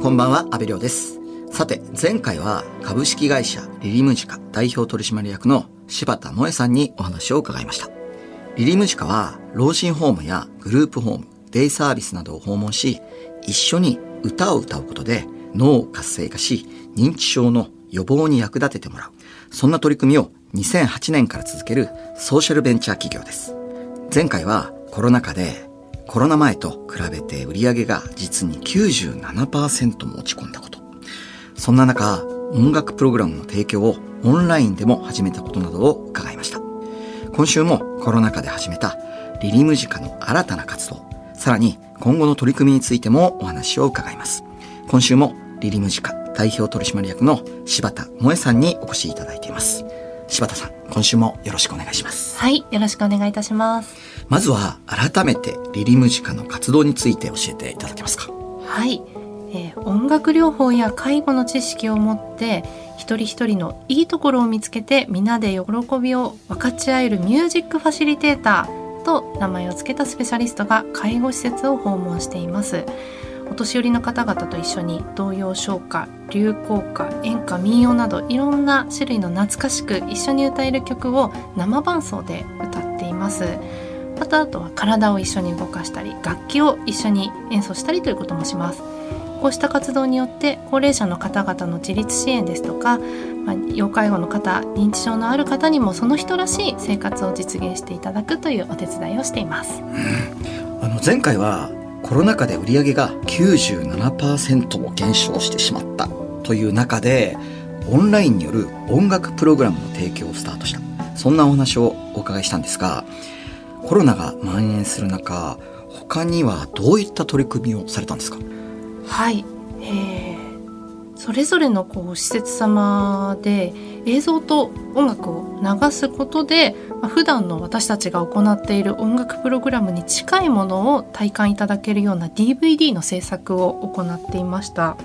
こんばんは、安部亮です。さて、前回は株式会社リリムジカ代表取締役の柴田萌さんにお話を伺いました。リリムジカは老人ホームやグループホーム、デイサービスなどを訪問し、一緒に歌を歌うことで脳を活性化し、認知症の予防に役立ててもらう。そんな取り組みを2008年から続けるソーシャルベンチャー企業です。前回はコロナ禍でコロナ前と比べて売り上げが実に97%も落ち込んだこと。そんな中、音楽プログラムの提供をオンラインでも始めたことなどを伺いました。今週もコロナ禍で始めたリリムジカの新たな活動、さらに今後の取り組みについてもお話を伺います。今週もリリムジカ代表取締役の柴田萌さんにお越しいただいています。柴田さん、今週もよろしくお願いします。はい、よろしくお願いいたします。まずは改めてリリムジカの活動について教えていただけますか？はい、えー音楽療法や介護の知識を持って一人一人のいいところを見つけて皆で喜びを分かち合えるミュージックファシリテーターと名前を付けたスペシャリストが介護施設を訪問していますお年寄りの方々と一緒に童謡唱歌流行歌演歌民謡などいろんな種類の懐かしく一緒に歌える曲を生伴奏で歌っています。またあとは体を一緒に動かしたり楽器を一緒に演奏したりということもします。こうした活動によって高齢者の方々の自立支援ですとか、まあ、要介護の方認知症のある方にもその人らしい生活を実現していただくというお手伝いをしています。あの前回はコロナ禍で売り上げが97%も減少してしまった。という中でオンラインによる音楽プログラムの提供をスタートした。そんなお話をお伺いしたんですがコロナが蔓延する中他にはどういった取り組みをされたんですか？はい、えーそれぞれのこう施設様で映像と音楽を流すことで、まあ、普段の私たちが行っている音楽プログラムに近いものを体感いただけるような DVD の制作を行っていました。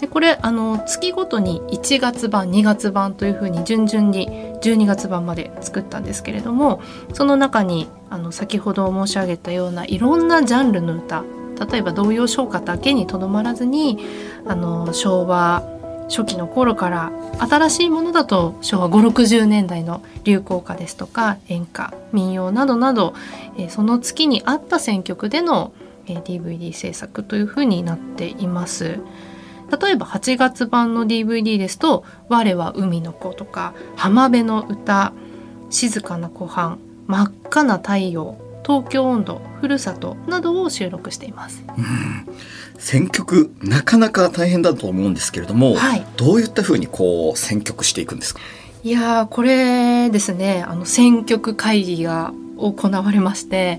でこれあの月ごとに1月版2月版というふうに順々に12月版まで作ったんですけれどもその中にあの先ほど申し上げたようないろんなジャンルの歌例えば童謡唱歌だけにとどまらずにあの昭和初期の頃から新しいものだと昭和560年代の流行歌ですとか演歌民謡などなど、えーその月に合った選曲での、えー DVD 制作というふうになっています。例えば8月版の DVD ですと「我は海の子」とか「浜辺の歌」「静かな湖畔」「真っ赤な太陽」「東京温度」「ふるさと」などを収録しています。選曲なかなか大変だと思うんですけれども、はい。どういったふうにこう選曲していくんですか？いやーこれですねあの選曲会議が行われまして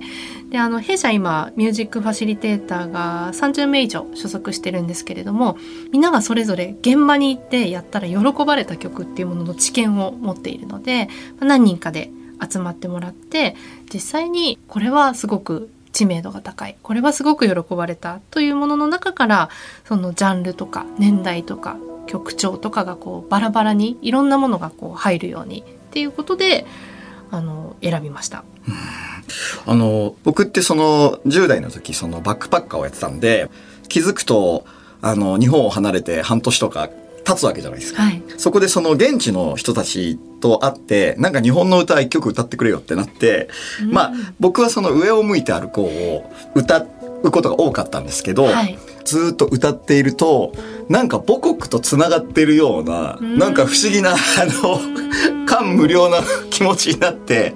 であの弊社今ミュージックファシリテーターが30名以上所属してるんですけれどもみんながそれぞれ現場に行ってやったら喜ばれた曲っていうものの知見を持っているのでまあ何人かで集まってもらって実際にこれはすごく知名度が高いこれはすごく喜ばれたというものの中からそのジャンルとか年代とか曲調とかがこうバラバラにいろんなものがこう入るようにっていうことであの選びました。あの、僕ってその10代の時そのバックパッカーをやってたんで、気づくと、あの、日本を離れて半年とか経つわけじゃないですか。はい、そこでその現地の人たちと会って、なんか日本の歌一曲歌ってくれよってなって、まあ僕はその上を向いて歩こうを歌うことが多かったんですけど、はいずーっと歌っていると、なんか母国と繋がってるような、んなんか不思議な、あの、感無量な 気持ちになって、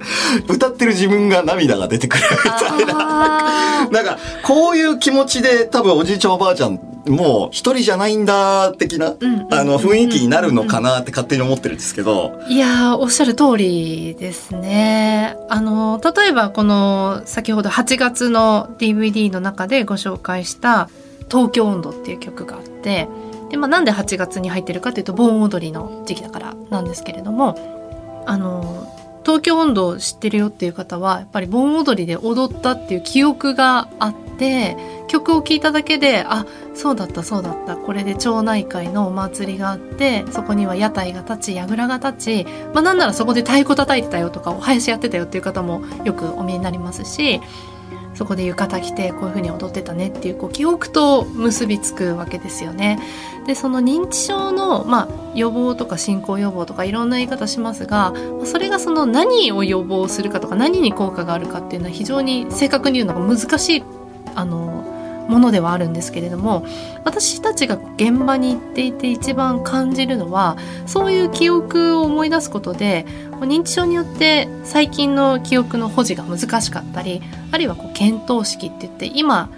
歌ってる自分が涙が出てくるみたいな。なんか、こういう気持ちで多分おじいちゃんおばあちゃんも一人じゃないんだ的な、あの、雰囲気になるのかなって勝手に思ってるんですけど、いやーおっしゃる通りですね。あの例えばこの先ほど8月の DVD の中でご紹介した「東京温度」っていう曲があってで、まあ、なんで8月に入ってるかというと盆踊りの時期だからなんですけれどもあの東京温度を知ってるよっていう方はやっぱり盆踊りで踊ったっていう記憶があって曲を聴いただけであそうだったそうだったこれで町内会のお祭りがあってそこには屋台が立ち櫓が立ち、まあ、なんならそこで太鼓叩いてたよとかお囃子やってたよっていう方もよくお見えになりますしそこで浴衣着てこういうふうに踊ってたねっていうこう記憶と結びつくわけですよね。でその認知症の、まあ、予防とか進行予防とかいろんな言い方しますがそれがその何を予防するかとか何に効果があるかっていうのは非常に正確に言うのが難しいあのものではあるんですけれども私たちが現場に行っていて一番感じるのはそういう記憶を思い出すことで認知症によって最近の記憶の保持が難しかったりあるいはこう検討式って言って今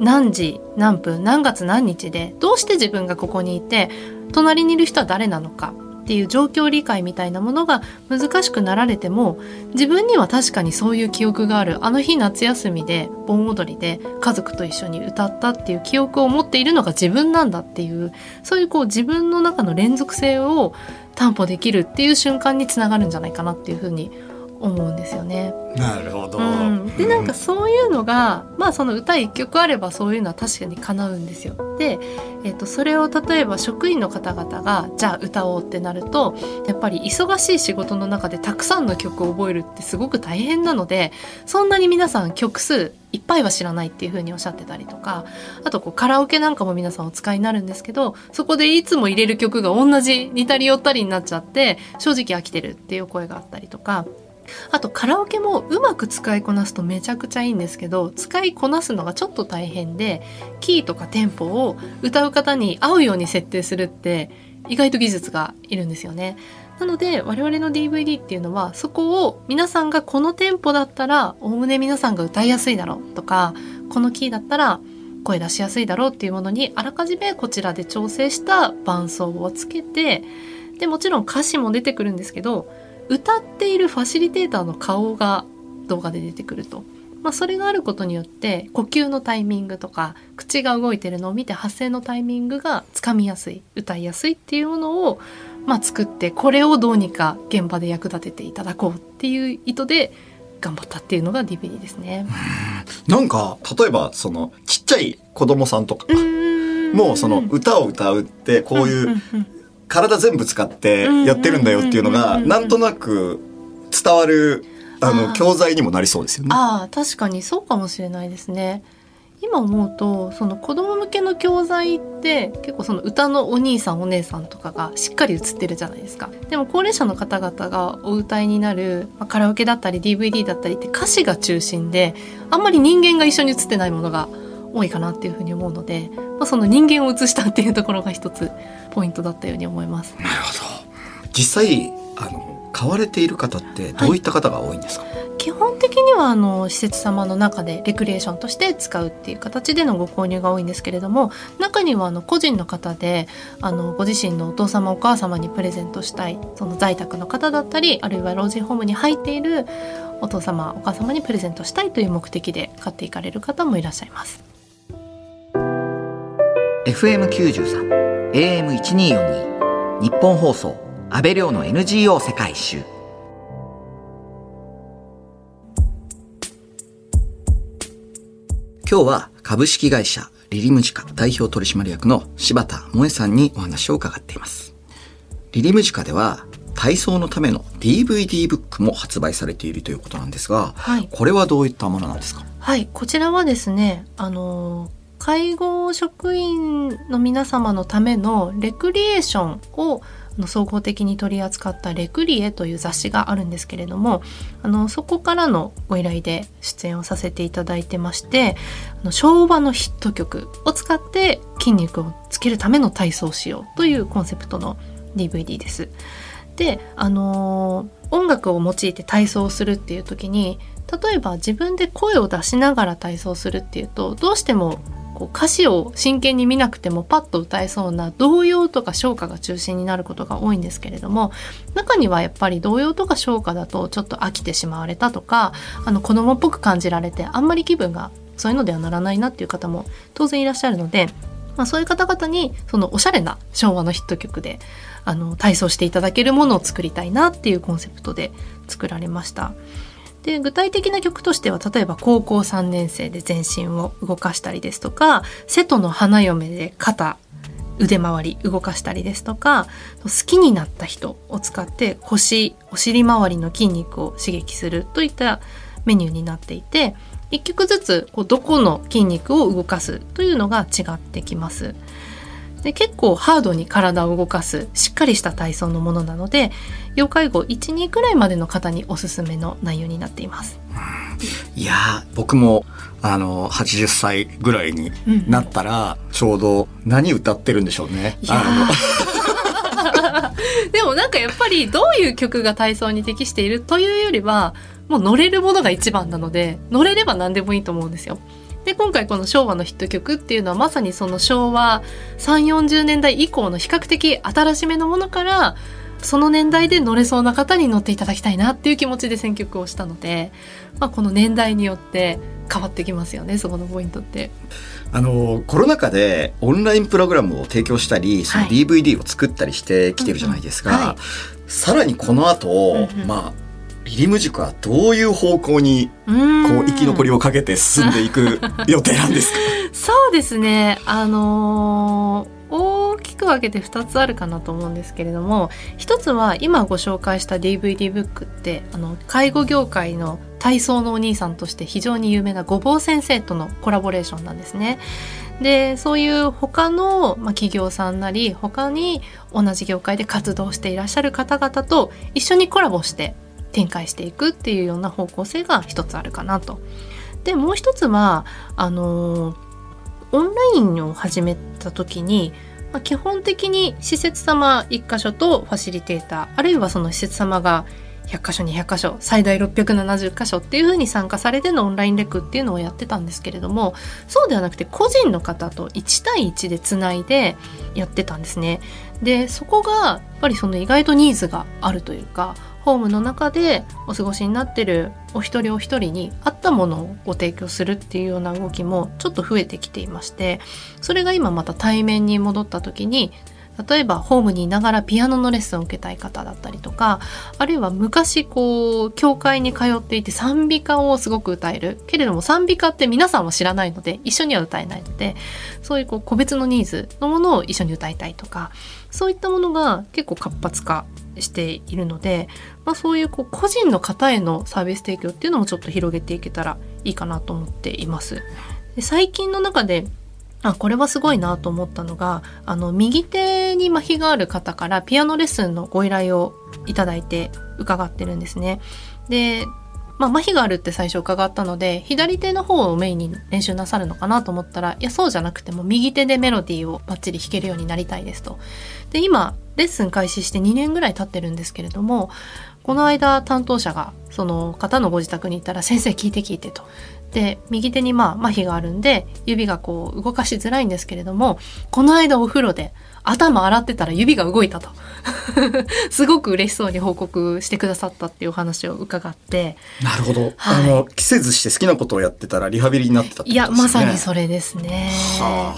何時何分何月何日でどうして自分がここにいて隣にいる人は誰なのかっていう状況理解みたいなものが難しくなられても自分には確かにそういう記憶がある。あの日夏休みで盆踊りで家族と一緒に歌ったっていう記憶を持っているのが自分なんだっていうそういうこう自分の中の連続性を担保できるっていう瞬間につながるんじゃないかなっていうふうに思いますうんですよね。なるほど。うん、でなんかそういうのがまあその歌一曲あればそういうのは確かに叶うんですよ。で、えー、とそれを例えば職員の方々がじゃあ歌おうってなるとやっぱり忙しい仕事の中でたくさんの曲を覚えるってすごく大変なのでそんなに皆さん曲数いっぱいは知らないっていうふうにおっしゃってたりとかあとこうカラオケなんかも皆さんお使いになるんですけどそこでいつも入れる曲が同じ似たり寄ったりになっちゃって正直飽きてるっていう声があったりとか。あとカラオケもうまく使いこなすとめちゃくちゃいいんですけど使いこなすのがちょっと大変でキーとかテンポを歌う方に合うように設定するって意外と技術がいるんですよね。なので我々の DVD っていうのはそこを皆さんがこのテンポだったらおおむね皆さんが歌いやすいだろうとかこのキーだったら声出しやすいだろうっていうものにあらかじめこちらで調整した伴奏をつけてでもちろん歌詞も出てくるんですけど歌っているファシリテーターの顔が動画で出てくると。まあ、それがあることによって呼吸のタイミングとか口が動いてるのを見て発声のタイミングがつかみやすい歌いやすいっていうものを、まあ、作ってこれをどうにか現場で役立てていただこうっていう意図で頑張ったっていうのが DVD ですね。なんか例えばそのちっちゃい子供さんとかもうその歌を歌うってこういう体全部使ってやってるんだよっていうのがなんとなく伝わるあの教材にもなりそうですよね。ああ確かにそうかもしれないですね。今思うとその子供向けの教材って結構その歌のお兄さんお姉さんとかがしっかり映ってるじゃないですか。でも高齢者の方々がお歌いになる、まあ、カラオケだったり DVD だったりって歌詞が中心であんまり人間が一緒に映ってないものが多いかなっていうふうに思うので、まあ、その人間を映したっていうところが一つポイントだったように思います。なるほど実際あの買われている方ってどういった方が多いんですか、はい、基本的にはあの施設様の中でレクリエーションとして使うっていう形でのご購入が多いんですけれども中にはあの個人の方であのご自身のお父様お母様にプレゼントしたいその在宅の方だったりあるいは老人ホームに入っているお父様お母様にプレゼントしたいという目的で買っていかれる方もいらっしゃいます。FM93 AM1242 日本放送安倍亮の NGO 世界一周。今日は株式会社リリムジカ代表取締役の柴田萌さんにお話を伺っています。リリムジカでは体操のための DVD ブックも発売されているということなんですが、はい、これはどういったものなんですか？はい、こちらはですね、あの介護職員の皆様のためのレクリエーションを総合的に取り扱った「レクリエ」という雑誌があるんですけれどもあのそこからのご依頼で出演をさせていただいてましてあの昭和のヒット曲を使って筋肉をつけるための体操をしようというコンセプトの DVD です。であの音楽を用いて体操をするっていう時に例えば自分で声を出しながら体操するっていうとどうしてもこう歌詞を真剣に見なくてもパッと歌えそうな童謡とか唱歌が中心になることが多いんですけれども中にはやっぱり童謡とか唱歌だとちょっと飽きてしまわれたとかあの子供っぽく感じられてあんまり気分がそういうのではならないなっていう方も当然いらっしゃるので、まあ、そういう方々にそのおしゃれな昭和のヒット曲であの体操していただけるものを作りたいなっていうコンセプトで作られました。で具体的な曲としては例えば高校3年生で全身を動かしたりですとか瀬戸の花嫁で肩腕回り動かしたりですとか好きになった人を使って腰お尻周りの筋肉を刺激するといったメニューになっていて一曲ずつこうどこの筋肉を動かすというのが違ってきます。で結構ハードに体を動かすしっかりした体操のものなので要介護12くらいまでの方におすすめの内容になっています。いや僕もあの80歳ぐらいになったら、ちょうど何歌ってるんでしょうね。でもなんかやっぱりどういう曲が体操に適しているというよりはもう乗れるものが一番なので乗れれば何でもいいと思うんですよ。で今回この昭和のヒット曲っていうのはまさにその昭和3 4 0年代以降の比較的新しめのものからその年代で乗れそうな方に乗っていただきたいなっていう気持ちで選曲をしたので、まあ、この年代によって変わってきますよねそこのポイントって。あのコロナ禍でオンラインプログラムを提供したりその DVD を作ったりしてきてるじゃないですか、はいはい、さらにこの後、うんうん、まあリリム塾はどういう方向にこう生き残りをかけて進んでいく 予定なんですか？そうですね。あのー、大きく分けて2つあるかなと思うんですけれども一つは今ご紹介した DVD ブックってあの介護業界の体操のお兄さんとして非常に有名なごぼう先生とのコラボレーションなんですね。でそういう他の、まあ、企業さんなり他に同じ業界で活動していらっしゃる方々と一緒にコラボして展開していくっていうような方向性が一つあるかなと。でもう一つはあのオンラインを始めた時に、まあ、基本的に施設様1箇所とファシリテーターあるいはその施設様が100箇所200箇所最大670箇所っていうふうに参加されてのオンラインレクっていうのをやってたんですけれどもそうではなくて個人の方と1対1でつないでやってたんですね。でそこがやっぱりその意外とニーズがあるというかホームの中でお過ごしになってるお一人お一人に合ったものをご提供するっていうような動きもちょっと増えてきていましてそれが今また対面に戻った時に例えばホームにいながらピアノのレッスンを受けたい方だったりとかあるいは昔こう教会に通っていて賛美歌をすごく歌える。けれども賛美歌って皆さんは知らないので一緒には歌えないのでそういうこう個別のニーズのものを一緒に歌いたいとかそういったものが結構活発化しているので、まあ、そういうこう個人の方へのサービス提供っていうのもちょっと広げていけたらいいかなと思っています。で最近の中であこれはすごいなと思ったのがあの右手に麻痺がある方からピアノレッスンのご依頼をいただいて伺ってるんですね。でまあ、麻痺があるって最初伺ったので左手の方をメインに練習なさるのかなと思ったらいやそうじゃなくても右手でメロディーをバッチリ弾けるようになりたいですと。で今レッスン開始して2年ぐらい経ってるんですけれどもこの間担当者がその方のご自宅に行ったら「先生聞いて聞いて」と。で右手にまあ麻痺があるんで指がこう動かしづらいんですけれどもこの間お風呂で頭洗ってたら指が動いたと。すごく嬉しそうに報告してくださったっていうお話を伺って。なるほど、はい、あの季節して好きなことをやってたらリハビリになってたってことですね。いやまさにそれですね。は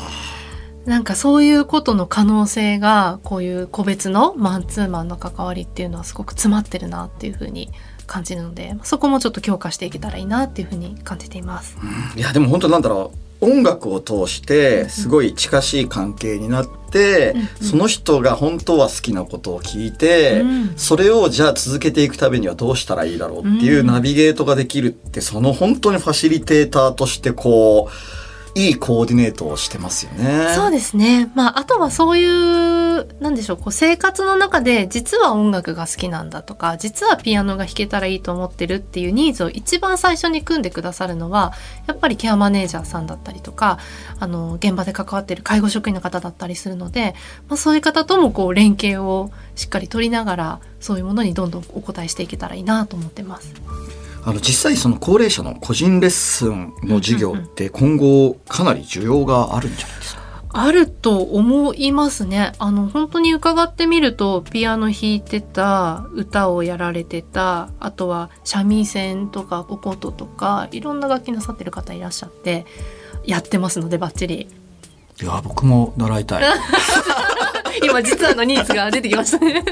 なんかそういうことの可能性がこういう個別のマンツーマンの関わりっていうのはすごく詰まってるなっていうふうに感じるのでそこもちょっと強化していけたらいいなっていうふうに感じています。うん、いやでも本当なんだろう。音楽を通してすごい近しい関係になって、うんうん、その人が本当は好きなことを聞いて、うん、それをじゃあ続けていくためにはどうしたらいいだろうっていうナビゲートができるってその本当にファシリテーターとしてこういいコーディネートをしてますよね。そうですね。まあ、あとはそういう、なんでしょう、こう生活の中で実は音楽が好きなんだとか、実はピアノが弾けたらいいと思ってるっていうニーズを一番最初に組んでくださるのは、やっぱりケアマネージャーさんだったりとか、あの、現場で関わっている介護職員の方だったりするので、まあ、そういう方ともこう連携をしっかり取りながら、そういうものにどんどんお答えしていけたらいいなと思ってます。あの実際その高齢者の個人レッスンの授業って今後かなり需要があるんじゃないですか？あると思いますね。あの、本当に伺ってみると、ピアノ弾いてた、歌をやられてた、あとは三味線とかお琴とか、いろんな楽器なさってる方いらっしゃって、やってますので、バッチリ。いや、僕も習いたい。今、実はのニーズが出てきましたね。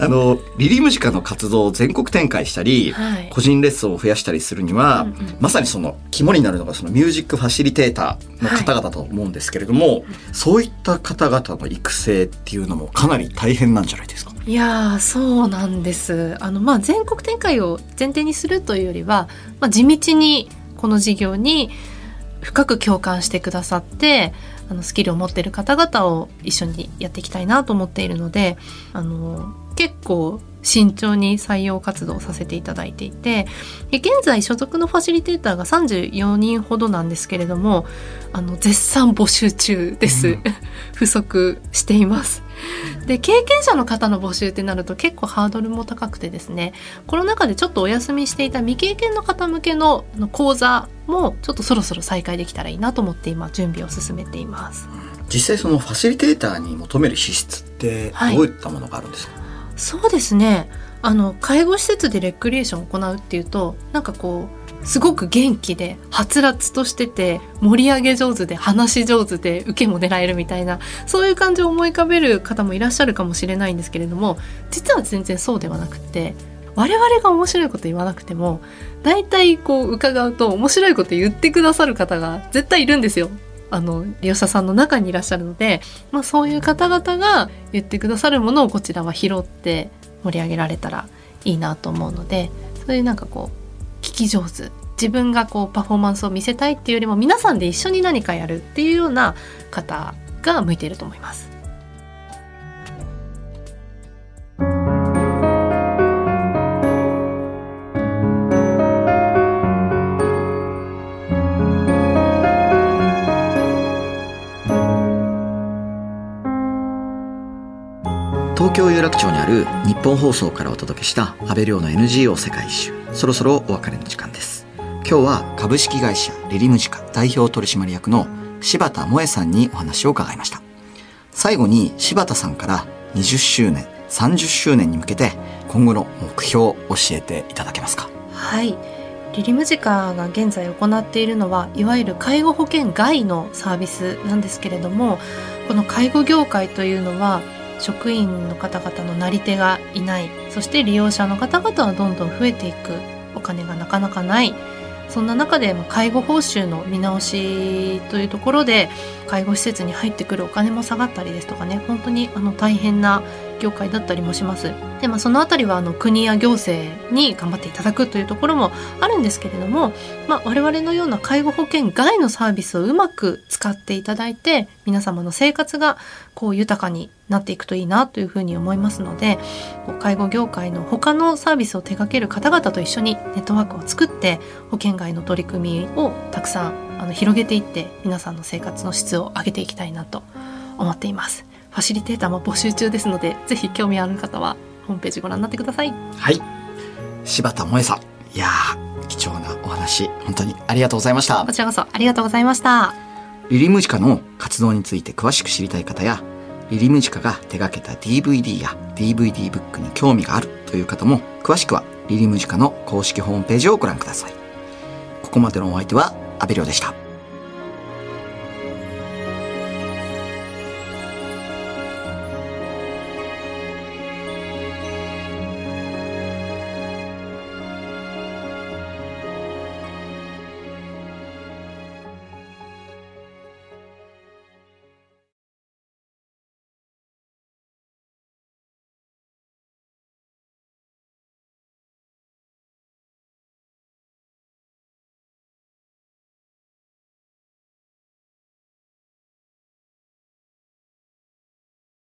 あの、リリムジカの活動を全国展開したり、はい。個人レッスンを増やしたりするには、うんうん。まさにその肝になるのがそのミュージックファシリテーターの方々と思うんですけれども、そういった方々の育成っていうのもかなり大変なんじゃないですか？いやーそうなんです。あの、まあ、全国展開を前提にするというよりは、まあ、地道にこの事業に深く共感してくださってあのスキルを持っている方々を一緒にやっていきたいなと思っているのであの結構慎重に採用活動をさせていただいていてで現在所属のファシリテーターが34人ほどなんですけれどもあの絶賛募集中です、うん。不足しています。で経験者の方の募集ってなると結構ハードルも高くてですねコロナ禍でちょっとお休みしていた未経験の方向けの講座もちょっとそろそろ再開できたらいいなと思って今準備を進めています。実際そのファシリテーターに求める資質ってはい。どういったものがあるんですか、そうですねあの介護施設でレクリエーションを行うっていうとなんかこうすごく元気ではつらつとしてて盛り上げ上手で話し上手で受けも狙えるみたいなそういう感じを思い浮かべる方もいらっしゃるかもしれないんですけれども実は全然そうではなくて我々が面白いこと言わなくても大体こう伺うと面白いこと言ってくださる方が絶対いるんですよ。あの利用者さんの中にいらっしゃるので、まあ、そういう方々が言ってくださるものをこちらは拾って盛り上げられたらいいなと思うのでそういうなんかこう聞き上手自分がこうパフォーマンスを見せたいっていうよりも皆さんで一緒に何かやるっていうような方が向いていると思います。東京有楽町にある日本放送からお届けした安倍亮の NGO 世界一周。そろそろお別れの時間です。今日は株式会社リリムジカ代表取締役の柴田萌さんにお話を伺いました。最後に柴田さんから20周年30周年に向けて今後の目標を教えていただけますか？はい。リリムジカが現在行っているのはいわゆる介護保険外のサービスなんですけれどもこの介護業界というのは職員の方々のなり手がいない。そして利用者の方々はどんどん増えていく。お金がなかなかない。そんな中でま介護報酬の見直しというところで介護施設に入ってくるお金も下がったりですとかね。本当にあの大変な業界だったりもします。でまあそのあたりはあの国や行政に頑張っていただくというところもあるんですけれども、まあ、我々のような介護保険外のサービスをうまく使っていただいて皆様の生活がこう豊かになっていくといいなというふうに思いますので介護業界の他のサービスを手掛ける方々と一緒にネットワークを作って保険外の取り組みをたくさんあの広げていって皆さんの生活の質を上げていきたいなと思っています。ファシリテーターも募集中ですのでぜひ興味ある方はホームページご覧になってください。はい柴田萌さんいやー貴重なお話本当にありがとうございましたこちらこそありがとうございました。リリムジカの活動について詳しく知りたい方や、リリムジカが手掛けた DVD や DVD ブックに興味があるという方も、詳しくはリリムジカの公式ホームページをご覧ください。ここまでのお相手は、阿部亮でした。